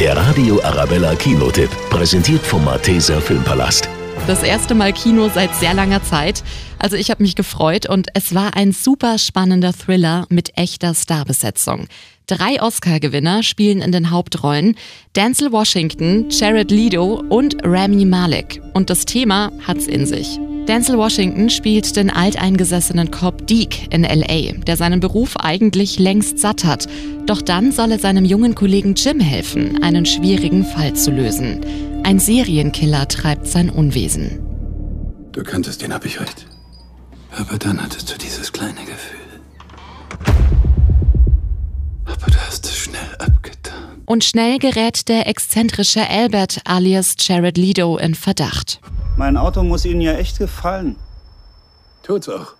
Der Radio Arabella Kinotipp, präsentiert vom Malteser Filmpalast. Das erste Mal Kino seit sehr langer Zeit. Also ich habe mich gefreut und es war ein super spannender Thriller mit echter Starbesetzung. Drei Oscar-Gewinner spielen in den Hauptrollen. Denzel Washington, Jared Leto und Rami Malek. Und das Thema hat's in sich. Denzel Washington spielt den alteingesessenen Cop Deke in LA, der seinen Beruf eigentlich längst satt hat. Doch dann soll er seinem jungen Kollegen Jim helfen, einen schwierigen Fall zu lösen. Ein Serienkiller treibt sein Unwesen. Du kanntest ihn, hab ich recht. Aber dann hattest du dieses kleine Gefühl. Und schnell gerät der exzentrische Albert alias Jared Leto in Verdacht. Mein Auto muss Ihnen ja echt gefallen. Tut's auch.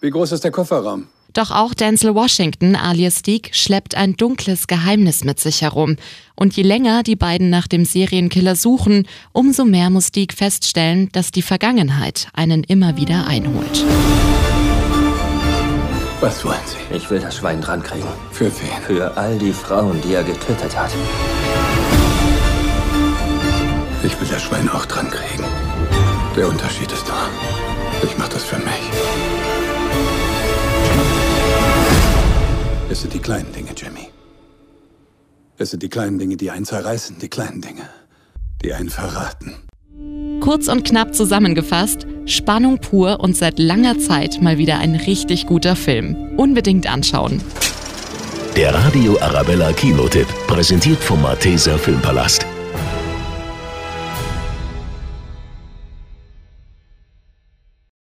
Wie groß ist der Kofferraum? Doch auch Denzel Washington alias Deke schleppt ein dunkles Geheimnis mit sich herum. Und je länger die beiden nach dem Serienkiller suchen, umso mehr muss Deke feststellen, dass die Vergangenheit einen immer wieder einholt. Was wollen Sie? Ich will das Schwein dran kriegen. Für wen? Für all die Frauen, die er getötet hat. Ich will das Schwein auch dran kriegen. Der Unterschied ist da. Ich mach das für mich. Es sind die kleinen Dinge, Jimmy. Es sind die kleinen Dinge, die einen zerreißen, die kleinen Dinge, die einen verraten. Kurz und knapp zusammengefasst, Spannung pur und seit langer Zeit mal wieder ein richtig guter Film. Unbedingt anschauen. Der Radio Arabella Kinotipp, präsentiert vom Malteser Filmpalast.